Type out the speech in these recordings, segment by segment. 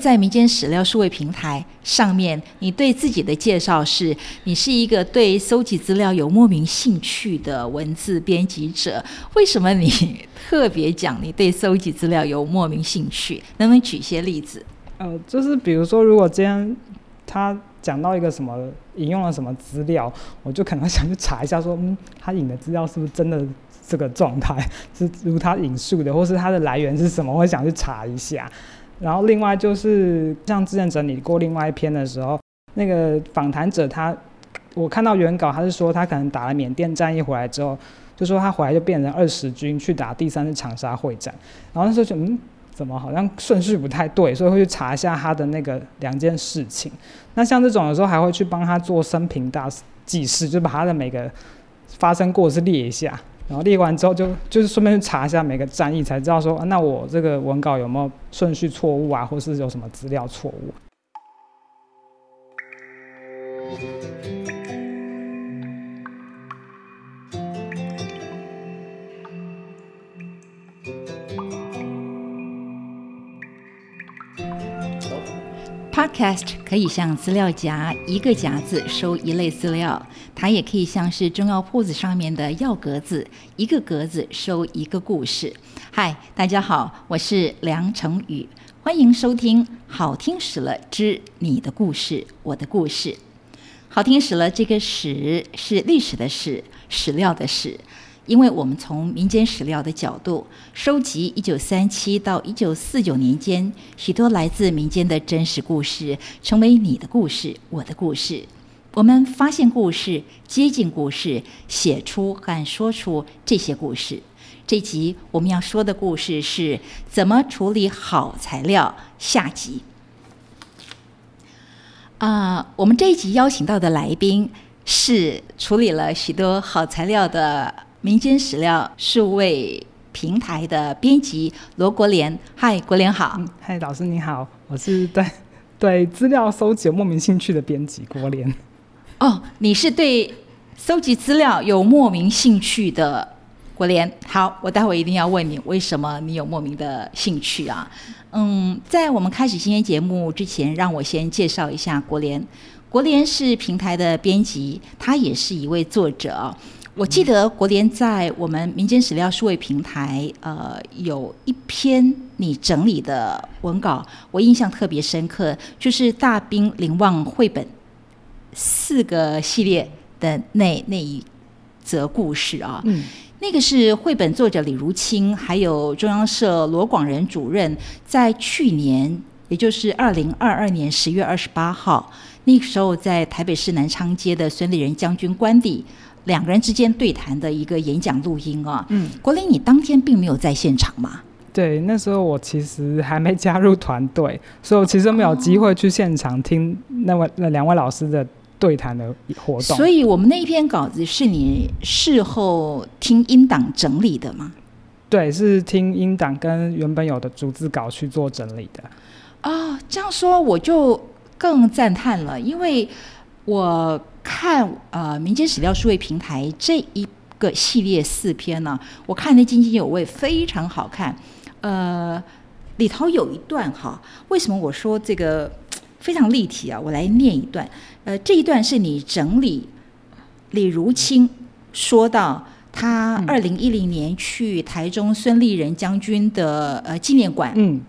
在民间史料数位平台上面，你对自己的介绍是：你是一个对搜集资料有莫名兴趣的文字编辑者。为什么你特别讲你对搜集资料有莫名兴趣？能不能举一些例子？呃，就是比如说，如果今天他讲到一个什么引用了什么资料，我就可能想去查一下，说嗯，他引的资料是不是真的这个状态，是如他引述的，或是它的来源是什么，我想去查一下。然后另外就是像之前整理过另外一篇的时候，那个访谈者他，我看到原稿他是说他可能打了缅甸战役回来之后，就说他回来就变成二十军去打第三次长沙会战，然后那时候就嗯，怎么好像顺序不太对，所以会去查一下他的那个两件事情。那像这种有时候还会去帮他做生平大记事，就把他的每个发生过事列一下。然后列完之后，就就是顺便去查一下每个战役，才知道说，那我这个文稿有没有顺序错误啊，或是有什么资料错误。Podcast 可以像资料夹，一个夹子收一类资料；它也可以像是中药铺子上面的药格子，一个格子收一个故事。嗨，大家好，我是梁成宇，欢迎收听《好听死了之你的故事，我的故事》。好听死了，这个“史”是历史的“史”，史料的“史”。因为我们从民间史料的角度收集一九三七到一九四九年间许多来自民间的真实故事，成为你的故事，我的故事。我们发现故事，接近故事，写出和说出这些故事。这集我们要说的故事是怎么处理好材料。下集啊，我们这一集邀请到的来宾是处理了许多好材料的。民间史料数位平台的编辑罗国莲，嗨，国莲好，嗨，老师你好，我是对对资料搜集有莫名兴趣的编辑国莲。哦，你是对搜集资料有莫名兴趣的国莲。好，我待会一定要问你，为什么你有莫名的兴趣啊？嗯，在我们开始今天节目之前，让我先介绍一下国莲。国莲是平台的编辑，他也是一位作者。我记得国联在我们民间史料数位平台，呃，有一篇你整理的文稿，我印象特别深刻，就是大兵临望绘本四个系列的那那一则故事啊。嗯，那个是绘本作者李如清，还有中央社罗广仁主任，在去年，也就是二零二二年十月二十八号，那个时候在台北市南昌街的孙立人将军官邸。两个人之间对谈的一个演讲录音啊，嗯，国林，你当天并没有在现场吗？对，那时候我其实还没加入团队，所以我其实没有机会去现场听那位那两位老师的对谈的活动。所以我们那一篇稿子是你事后听音档整理的吗？对，是听音档跟原本有的逐字稿去做整理的。啊，这样说我就更赞叹了，因为我。看呃民间史料数位平台这一个系列四篇呢，我看的津津有味，非常好看。呃，里头有一段哈，为什么我说这个非常立体啊？我来念一段。呃，这一段是你整理李如清说到他二零一零年去台中孙立人将军的呃纪念馆，嗯，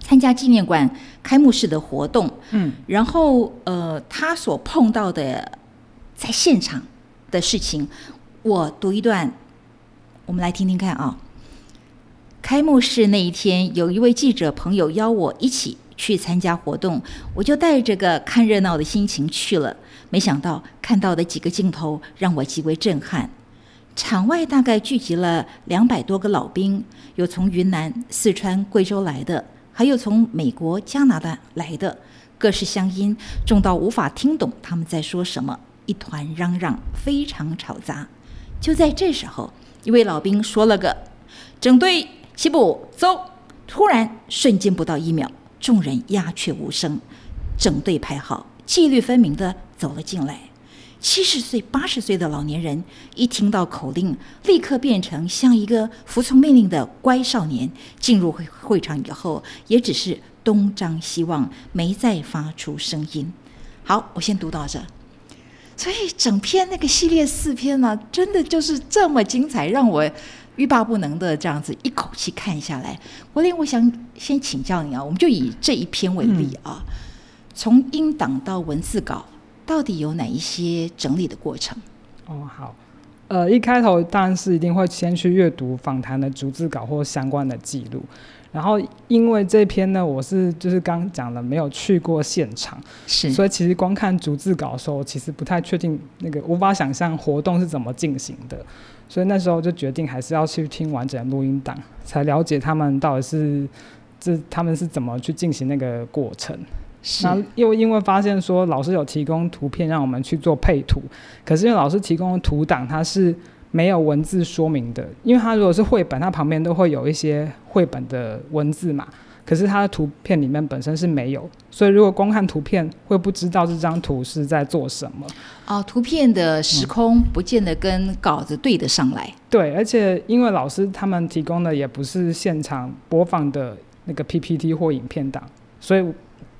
参加纪念馆开幕式的活动，嗯，然后呃他所碰到的。在现场的事情，我读一段，我们来听听看啊。开幕式那一天，有一位记者朋友邀我一起去参加活动，我就带着个看热闹的心情去了。没想到看到的几个镜头让我极为震撼。场外大概聚集了两百多个老兵，有从云南、四川、贵州来的，还有从美国、加拿大来的，各式乡音重到无法听懂他们在说什么。一团嚷嚷，非常吵杂。就在这时候，一位老兵说了个“整队起步，走”。突然，瞬间不到一秒，众人鸦雀无声，整队排好，纪律分明的走了进来。七十岁、八十岁的老年人一听到口令，立刻变成像一个服从命令的乖少年。进入会会场以后，也只是东张西望，没再发出声音。好，我先读到这。所以整篇那个系列四篇呢，真的就是这么精彩，让我欲罢不能的这样子一口气看下来。国林，我想先请教你啊，我们就以这一篇为例啊，从音档到文字稿，到底有哪一些整理的过程？哦，好，呃，一开头当然是一定会先去阅读访谈的逐字稿或相关的记录。然后，因为这篇呢，我是就是刚讲了，没有去过现场，是，所以其实光看逐字稿的时候，其实不太确定那个无法想象活动是怎么进行的，所以那时候就决定还是要去听完整的录音档，才了解他们到底是这他们是怎么去进行那个过程。那又因为发现说老师有提供图片让我们去做配图，可是因为老师提供的图档它是。没有文字说明的，因为它如果是绘本，它旁边都会有一些绘本的文字嘛。可是它的图片里面本身是没有，所以如果光看图片，会不知道这张图是在做什么。哦，图片的时空不见得跟稿子对得上来。对，而且因为老师他们提供的也不是现场播放的那个 PPT 或影片档，所以。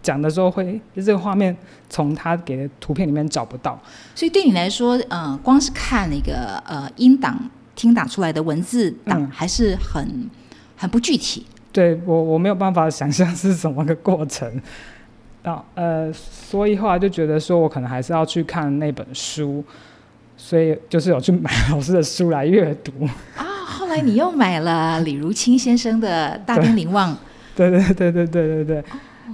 讲的时候会，就这个画面从他给的图片里面找不到，所以对你来说，呃，光是看那个呃音档听打出来的文字档，还是很很不具体。对我我没有办法想象是什么个过程，啊呃，所以后来就觉得说我可能还是要去看那本书，所以就是有去买老师的书来阅读。啊，后来你又买了李如清先生的《大兵临望》。对对对对对对对。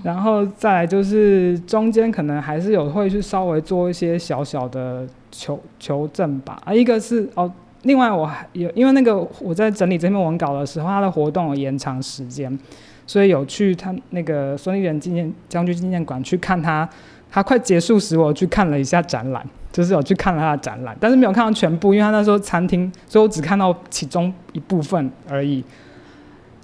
然后再来就是中间可能还是有会去稍微做一些小小的求求证吧。啊，一个是哦，另外我还有因为那个我在整理这篇文稿的时候，他的活动有延长时间，所以有去他那个孙立人纪念将军纪念馆去看他，他快结束时我去看了一下展览，就是有去看了他的展览，但是没有看到全部，因为他那时候餐厅，所以我只看到其中一部分而已。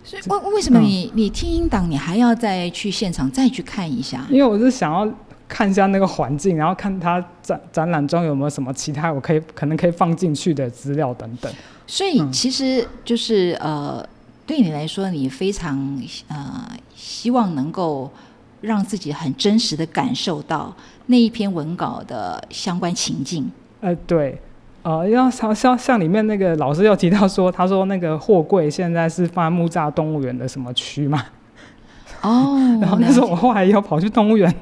所以为为什么你你听音档，你还要再去现场再去看一下？因为我是想要看一下那个环境，然后看他展展览中有没有什么其他我可以可能可以放进去的资料等等。所以其实就是呃，对你来说，你非常呃希望能够让自己很真实的感受到那一篇文稿的相关情境。呃，对。呃，要像像像里面那个老师有提到说，他说那个货柜现在是放在木栅动物园的什么区嘛？哦，然后那时候我后来又跑去动物园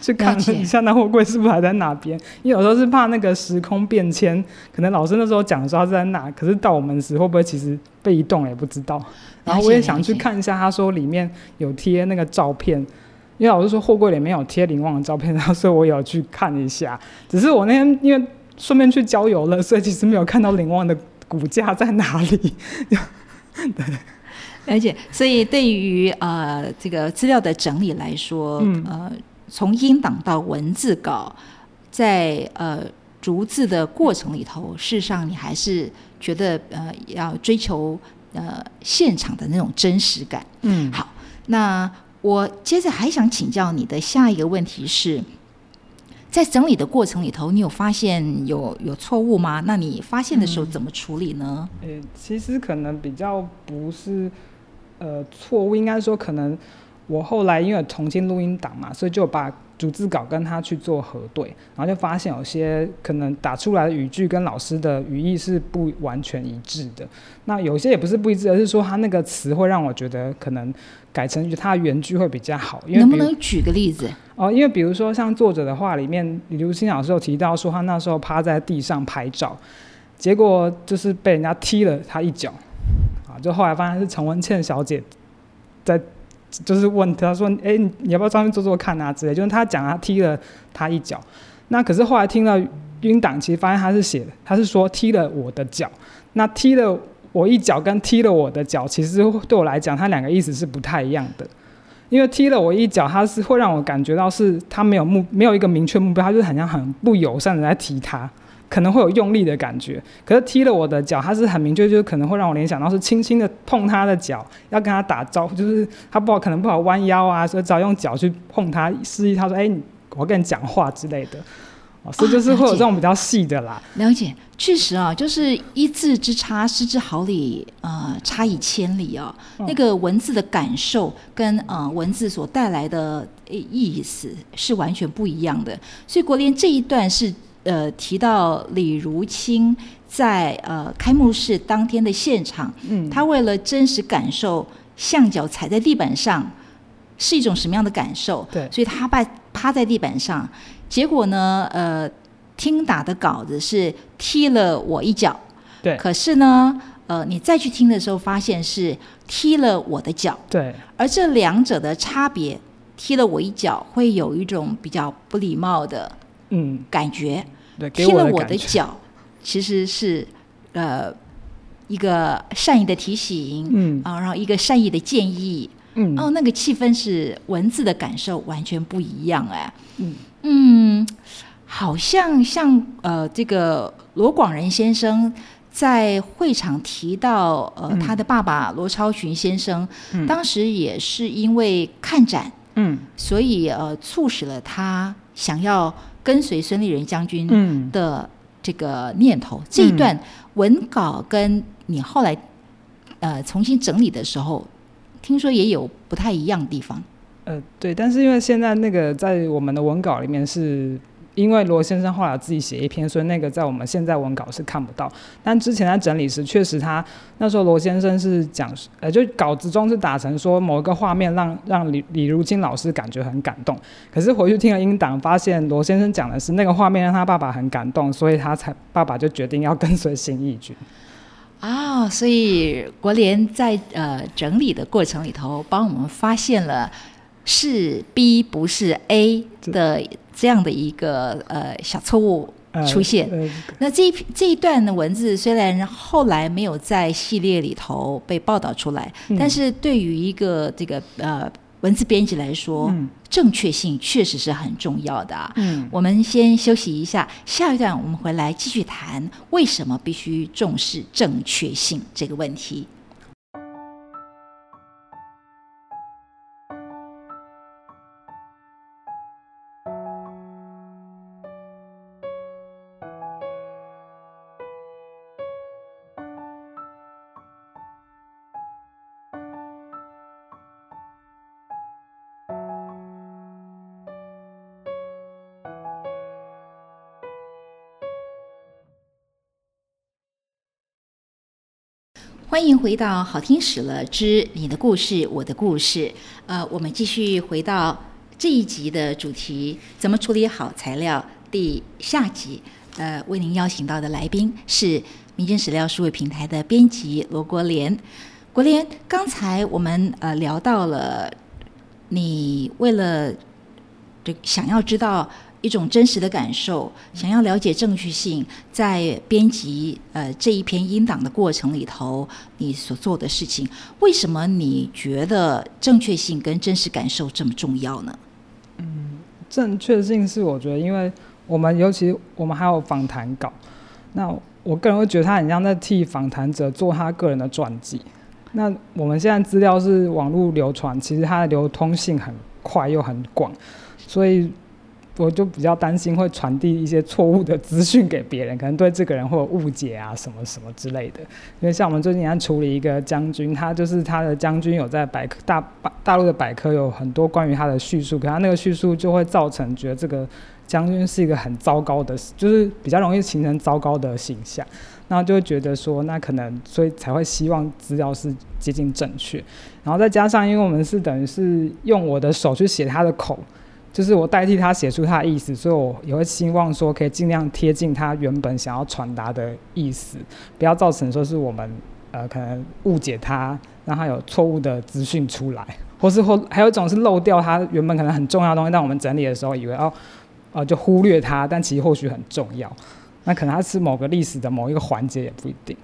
去看了一下那货柜是不是还在哪边，因为有时候是怕那个时空变迁，可能老师那时候讲的时候是在哪，可是到我们时会不会其实被移动也不知道。然后我也想去看一下，他说里面有贴那个照片，因为老师说货柜里面有贴林旺的照片，然后所以我有去看一下。只是我那天因为。顺便去郊游了，所以其实没有看到林旺的骨架在哪里。对，而且所以对于呃这个资料的整理来说，呃，从音档到文字稿，在呃逐字的过程里头，事实上你还是觉得呃要追求呃现场的那种真实感。嗯，好，那我接着还想请教你的下一个问题是。在整理的过程里头，你有发现有有错误吗？那你发现的时候怎么处理呢？呃，其实可能比较不是呃错误，应该说可能我后来因为重新录音档嘛，所以就把逐字稿跟他去做核对，然后就发现有些可能打出来的语句跟老师的语义是不完全一致的。那有些也不是不一致，而是说他那个词会让我觉得可能。改成他原句会比较好，因为能不能举个例子？哦，因为比如说像作者的话里面，李如新老师有提到说，他那时候趴在地上拍照，结果就是被人家踢了他一脚，啊，就后来发现是陈文倩小姐在，就是问他说，哎，你要不要上去做做看啊之类，就是他讲他踢了他一脚，那可是后来听到晕档，其实发现他是写，他是说踢了我的脚，那踢了。我一脚跟踢了我的脚，其实对我来讲，他两个意思是不太一样的。因为踢了我一脚，它是会让我感觉到是他没有目，没有一个明确目标，他就是很像很不友善的在踢他，可能会有用力的感觉。可是踢了我的脚，他是很明确，就是可能会让我联想到是轻轻的碰他的脚，要跟他打招呼，就是他不好，可能不好弯腰啊，所以只要用脚去碰他，示意他说：“哎，我跟你讲话之类的。”哦，所以就是会有这种比较细的啦。了解，确实啊，就是一字之差，失之毫厘，呃，差以千里啊。那个文字的感受跟呃文字所带来的意思是完全不一样的。所以国联这一段是呃提到李如清在呃开幕式当天的现场，嗯，他为了真实感受象脚踩在地板上是一种什么样的感受，对，所以他把趴在地板上。结果呢？呃，听打的稿子是踢了我一脚，对。可是呢，呃，你再去听的时候，发现是踢了我的脚，对。而这两者的差别，踢了我一脚会有一种比较不礼貌的嗯感觉，对。踢了我的脚，其实是呃一个善意的提醒，嗯。啊，然后一个善意的建议，嗯，哦，那个气氛是文字的感受完全不一样，哎，嗯。嗯，好像像呃，这个罗广仁先生在会场提到，呃，他的爸爸罗超群先生，当时也是因为看展，嗯，所以呃，促使了他想要跟随孙立人将军的这个念头。这一段文稿跟你后来呃重新整理的时候，听说也有不太一样的地方。呃，对，但是因为现在那个在我们的文稿里面，是因为罗先生后来自己写一篇，所以那个在我们现在文稿是看不到。但之前在整理时，确实他那时候罗先生是讲，呃，就稿子中是打成说某一个画面让让李李如金老师感觉很感动。可是回去听了音档，发现罗先生讲的是那个画面让他爸爸很感动，所以他才爸爸就决定要跟随新义军。啊，所以国联在呃整理的过程里头，帮我们发现了。是 B 不是 A 的这样的一个呃小错误出现。那这一这一段的文字虽然后来没有在系列里头被报道出来，但是对于一个这个呃文字编辑来说，正确性确实是很重要的啊。嗯，我们先休息一下，下一段我们回来继续谈为什么必须重视正确性这个问题。欢迎回到《好听史了之你的故事我的故事》。呃，我们继续回到这一集的主题：怎么处理好材料？第下集，呃，为您邀请到的来宾是民间史料数位平台的编辑罗国莲。国莲，刚才我们呃聊到了你为了这想要知道。一种真实的感受，想要了解正确性，在编辑呃这一篇音档的过程里头，你所做的事情，为什么你觉得正确性跟真实感受这么重要呢？嗯，正确性是我觉得，因为我们尤其我们还有访谈稿，那我个人会觉得他很像在替访谈者做他个人的传记。那我们现在资料是网络流传，其实它的流通性很快又很广，所以。我就比较担心会传递一些错误的资讯给别人，可能对这个人会有误解啊，什么什么之类的。因为像我们最近在处理一个将军，他就是他的将军有在百科大大陆的百科有很多关于他的叙述，可他那个叙述就会造成觉得这个将军是一个很糟糕的，就是比较容易形成糟糕的形象，然后就会觉得说，那可能所以才会希望资料是接近正确，然后再加上因为我们是等于是用我的手去写他的口。就是我代替他写出他的意思，所以我也会希望说可以尽量贴近他原本想要传达的意思，不要造成说是我们呃可能误解他，让他有错误的资讯出来，或是或还有一种是漏掉他原本可能很重要的东西，但我们整理的时候以为哦呃就忽略他，但其实或许很重要，那可能他是某个历史的某一个环节也不一定。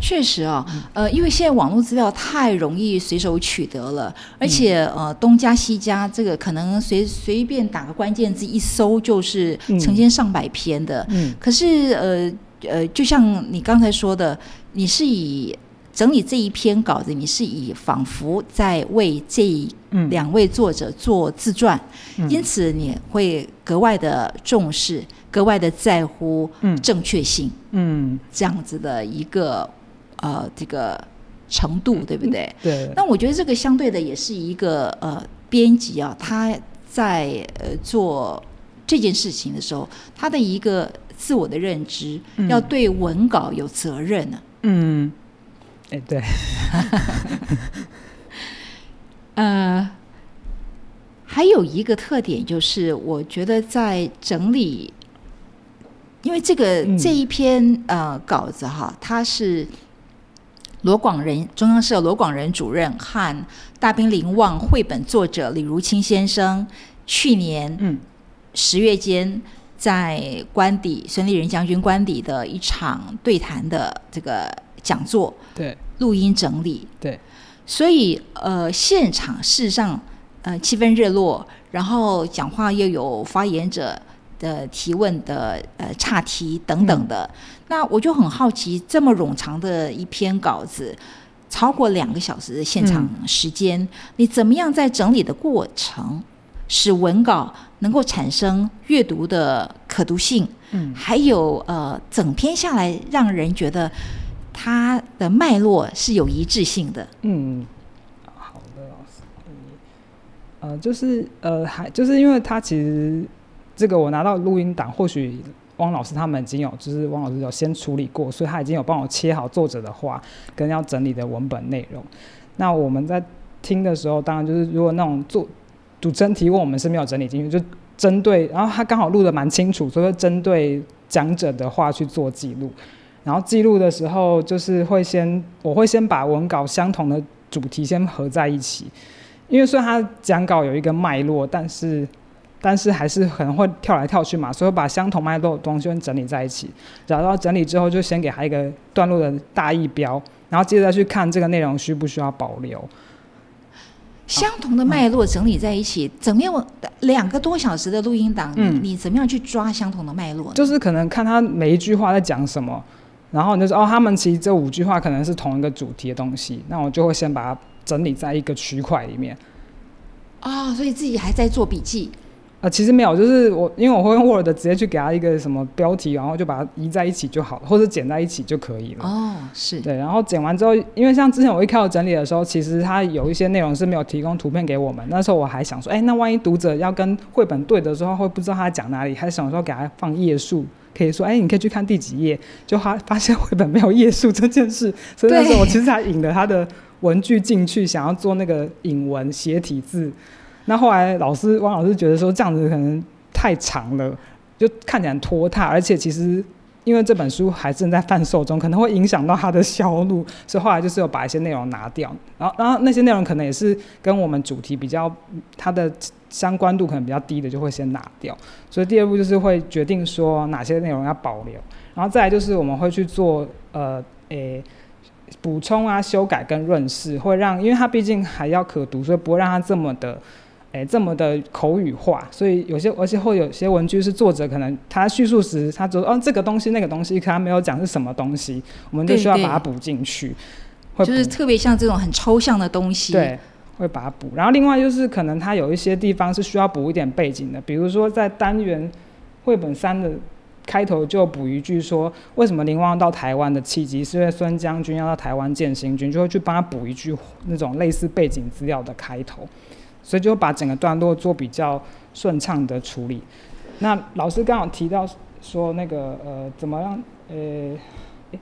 确实啊，呃，因为现在网络资料太容易随手取得了，而且呃，东家西家，这个可能随随便打个关键字一搜就是成千上百篇的。嗯。可是呃呃，就像你刚才说的，你是以整理这一篇稿子，你是以仿佛在为这嗯。两位作者做自传，嗯。因此你会格外的重视，格外的在乎嗯。正确性嗯，这样子的一个呃这个程度，对不对？对，那我觉得这个相对的也是一个呃编辑啊，他在呃做这件事情的时候，他的一个自我的认知，嗯。要对文稿有责任呢、嗯，哎、对，呃，还有一个特点就是，我觉得在整理，因为这个、嗯。这一篇呃稿子哈，它是罗广仁中央社罗广仁主任和大兵临望绘本作者李如清先生去年嗯。十月间在官邸孙立人将军官邸的一场对谈的这个讲座对。录音整理。对，所以呃，现场事实上呃气氛热络，然后讲话又有发言者的提问的呃岔题等等的。那我就很好奇，这么冗长的一篇稿子，超过两个小时的现场时间，你怎么样在整理的过程，使文稿能够产生阅读的可读性，嗯。还有呃整篇下来让人觉得它的脉络是有一致性的。嗯，好的，老师，呃，就是呃，还就是因为他其实这个我拿到录音档，或许汪老师他们已经有，就是汪老师有先处理过，所以他已经有帮我切好作者的话跟要整理的文本内容。那我们在听的时候，当然就是如果那种做主持人提问，我们是没有整理进去，就针对，然后他刚好录的蛮清楚，所以针对讲者的话去做记录。然后记录的时候，就是会先，我会先把文稿相同的主题先合在一起，因为虽然他讲稿有一个脉络，但是但是还是可能会跳来跳去嘛，所以把相同脉络的东西先整理在一起，然后整理之后就先给他一个段落的大意标，然后接着再去看这个内容需不需要保留。相同的脉络整理在一起，怎么样？两个多小时的录音档，嗯你你怎么样去抓相同的脉络？就是可能看他每一句话在讲什么，然后你就说哦，他们其实这五句话可能是同一个主题的东西，那我就会先把它整理在一个区块里面。哦，所以自己还在做笔记。呃，其实没有，就是我因为我会用 Word 直接去给他一个什么标题，然后就把它移在一起就好了，或者剪在一起就可以了。哦，是，对，然后剪完之后，因为像之前我一开始整理的时候，其实它有一些内容是没有提供图片给我们。那时候我还想说，哎，那万一读者要跟绘本对的时候，会不知道他讲哪里，还想说给他放页数，可以说，哎，你可以去看第几页。就发发现绘本没有页数这件事，所以那时候我其实还引了他的文具进去，想要做那个引文斜体字。那后来老师汪老师觉得说这样子可能太长了，就看起来拖沓，而且其实因为这本书还正在贩售中，可能会影响到它的销路，所以后来就是有把一些内容拿掉，然后然后那些内容可能也是跟我们主题比较它的相关度可能比较低的，就会先拿掉。所以第二步就是会决定说哪些内容要保留，然后再来就是我们会去做呃诶。补充啊、修改跟润饰，会让，因为它毕竟还要可读，所以不会让它这么的，诶、这么的口语化。所以有些，而且会有些文具是作者可能他叙述时，他说哦这个东西那个东西，可他没有讲是什么东西，我们就需要把它补进去。会就是特别像这种很抽象的东西。，对，会把它补。然后另外就是可能他有一些地方是需要补一点背景的，比如说在单元绘本三的开头就补一句说，为什么林旺到台湾的契机是因为孙将军要到台湾建新军，就会去帮他补一句那种类似背景资料的开头，所以就把整个段落做比较顺畅的处理。那老师刚好提到说那个呃，怎么让呃，诶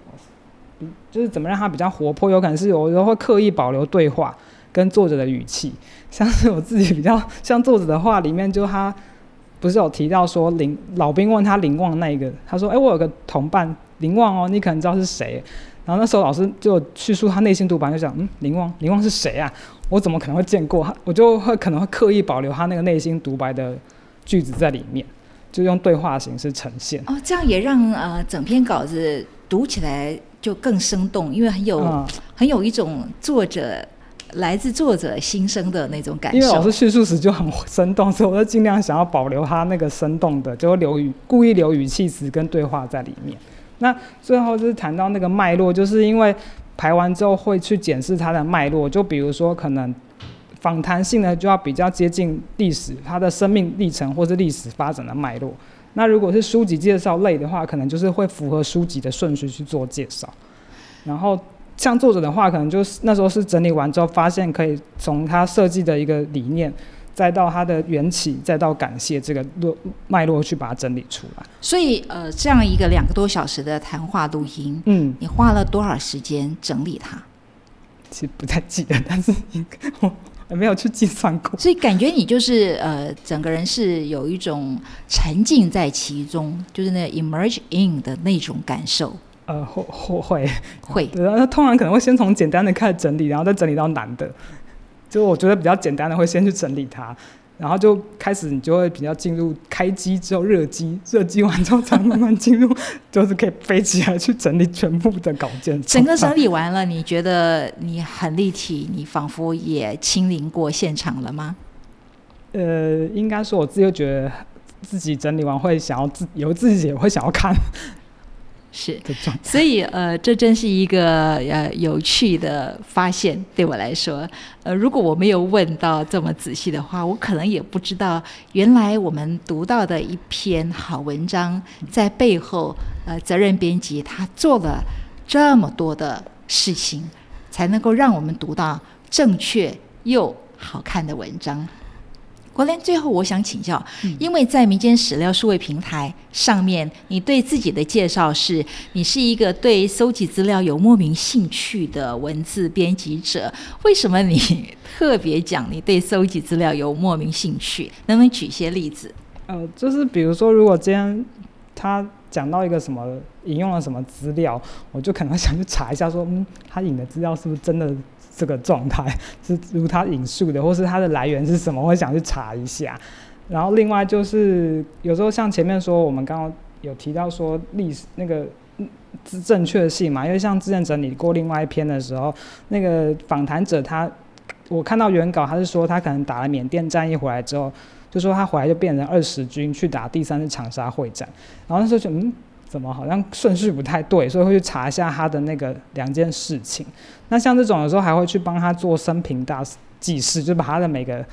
就是怎么让他比较活泼，有可能是有时候会刻意保留对话跟作者的语气，像是我自己比较像作者的话里面，就他不是有提到说林老兵问他林旺那一个，他说：“哎、我有个同伴林旺哦，你可能知道是谁。”然后那时候老师就叙述他内心独白，就想：“嗯，林旺，林旺是谁啊？我怎么可能会见过他？我就会可能会刻意保留他那个内心独白的句子在里面，就用对话形式呈现。哦，这样也让呃整篇稿子读起来就更生动，因为很有、嗯很有一种作者来自作者心声的那种感受。因为老师叙述时就很生动，所以我就尽量想要保留他那个生动的，就会留语故意留语气词跟对话在里面。那最后就是谈到那个脉络，就是因为排完之后会去检视它的脉络，就比如说可能访谈性呢就要比较接近历史，它的生命历程或是历史发展的脉络。那如果是书籍介绍类的话，可能就是会符合书籍的顺序去做介绍。然后像作者的话，可能就是那时候是整理完之后，发现可以从他设计的一个理念，再到它的缘起，再到感谢这个络脉络去把它整理出来。所以，呃，这样一个两个多小时的谈话录音，嗯，你花了多少时间整理它？其实不太记得，但是我没有去计算过。所以感觉你就是呃，整个人是有一种沉浸在其中，就是那 emerge in 的那种感受。呃，会会会会，对，那通常可能会先从简单的开始整理，然后再整理到难的。就我觉得比较简单的，会先去整理它，然后就开始你就会比较进入开机之后热机，热机完之后才慢慢进入，就是可以飞起来去整理全部的稿件。整个整理完了，你觉得你很立体，你仿佛也亲临过现场了吗？呃，应该说我自己觉得自己整理完会想要自，有自己也会想要看。是，所以呃，这真是一个呃有趣的发现，对我来说，呃，如果我没有问到这么仔细的话，我可能也不知道，原来我们读到的一篇好文章，在背后，呃，责任编辑他做了这么多的事情，才能够让我们读到正确又好看的文章。国联，最后我想请教，因为在民间史料数位平台上面，你对自己的介绍是，你是一个对搜集资料有莫名兴趣的文字编辑者。为什么你特别讲你对搜集资料有莫名兴趣？能不能举些例子？呃，就是比如说，如果今天他讲到一个什么引用了什么资料，我就可能想去查一下，说，嗯，他引的资料是不是真的？这个状态 是如他引述的，或是它的来源是什么？我想去查一下。然后另外就是有时候像前面说，我们刚刚有提到说历史那个正确性嘛，因为像之前整理过另外一篇的时候，那个访谈者他，我看到原稿他是说他可能打了缅甸战役回来之后，就说他回来就变成二十军去打第三次长沙会战，然后那时候就嗯。怎么好像顺序不太对，所以会去查一下他的那个两件事情。那像这种有时候还会去帮他做生平大记事，就把他的每个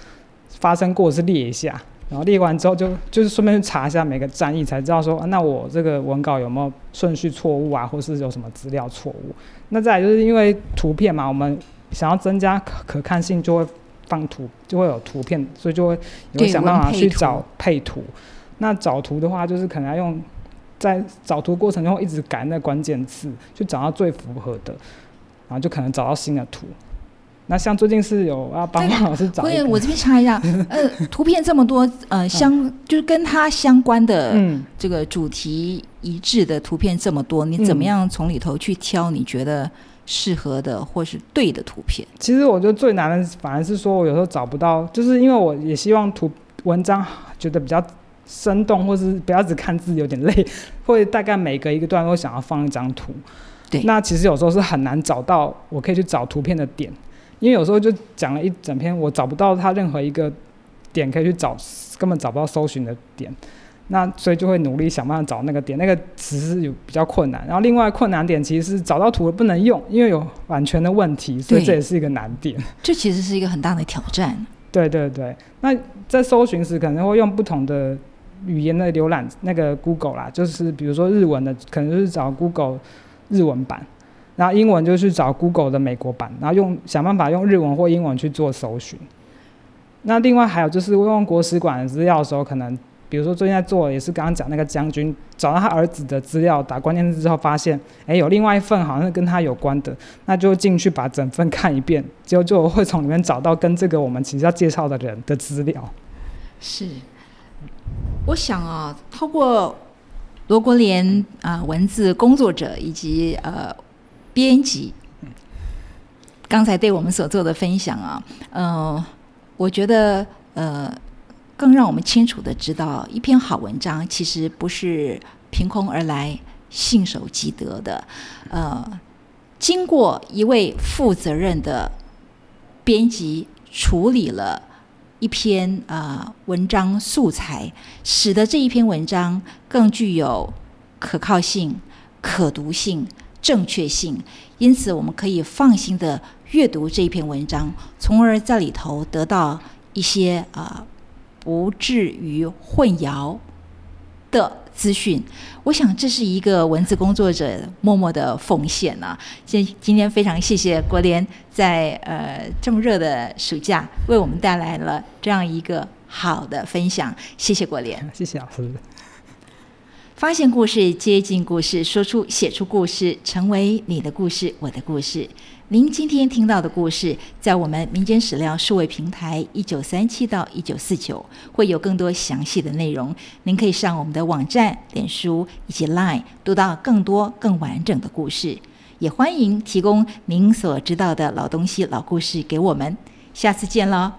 发生过是列一下，然后列完之后就就是顺便去查一下每个战役，才知道说那我这个文稿有没有顺序错误啊，或是有什么资料错误。那再来就是因为图片嘛，我们想要增加可可看性，就会放图，就会有图片，所以就会有想办法去找配图。那找图的话，就是可能要用。在找图过程中一直改那关键字，去找到最符合的，然后就可能找到新的图。那像最近是有要帮汪老师找，对我这边查一下，呃，图片这么多，呃，相就是跟它相关的这个主题一致的图片这么多，你怎么样从里头去挑你觉得适合的或是对的图片？其实我觉得最难的反而是说我有时候找不到，就是因为我也希望图文章觉得比较。生动，或是不要只看字有点累，会大概每隔一个段落想要放一张图。对，那其实有时候是很难找到，我可以去找图片的点，因为有时候就讲了一整篇，我找不到它任何一个点可以去找，根本找不到搜寻的点。那所以就会努力想办法找那个点，那个词是有比较困难。然后另外困难点其实是找到图不能用，因为有版权的问题，所以这也是一个难点。这其实是一个很大的挑战。对对对，那在搜寻时可能会用不同的。语言的浏览那个 Google 啦，就是比如说日文的，可能就是找 Google 日文版，然后英文就去找 Google 的美国版，然后用想办法用日文或英文去做搜寻。那另外还有就是用国史馆的资料的时候，可能比如说最近在做也是刚刚讲那个将军，找到他儿子的资料，打关键字之后发现，哎，有另外一份好像是跟他有关的，那就进去把整份看一遍，结果就会从里面找到跟这个我们其实要介绍的人的资料。是。我想啊，透过罗国联啊文字工作者以及呃编辑，刚才对我们所做的分享啊，嗯，我觉得呃更让我们清楚的知道，一篇好文章其实不是凭空而来、信手即得的，呃，经过一位负责任的编辑处理了。一篇呃文章素材，使得这一篇文章更具有可靠性、可读性、正确性，因此我们可以放心的阅读这一篇文章，从而在里头得到一些啊不至于混淆的资讯。我想这是一个文字工作者默默的奉献啊！今今天非常谢谢国联在呃这么热的暑假为我们带来了这样一个好的分享，谢谢国联，谢谢老师。发现故事，接近故事，说出、写出故事，成为你的故事，我的故事。您今天听到的故事，在我们民间史料数位平台一九三七到一九四九会有更多详细的内容。您可以上我们的网站、脸书以及 Line 读到更多更完整的故事。也欢迎提供您所知道的老东西、老故事给我们。下次见喽。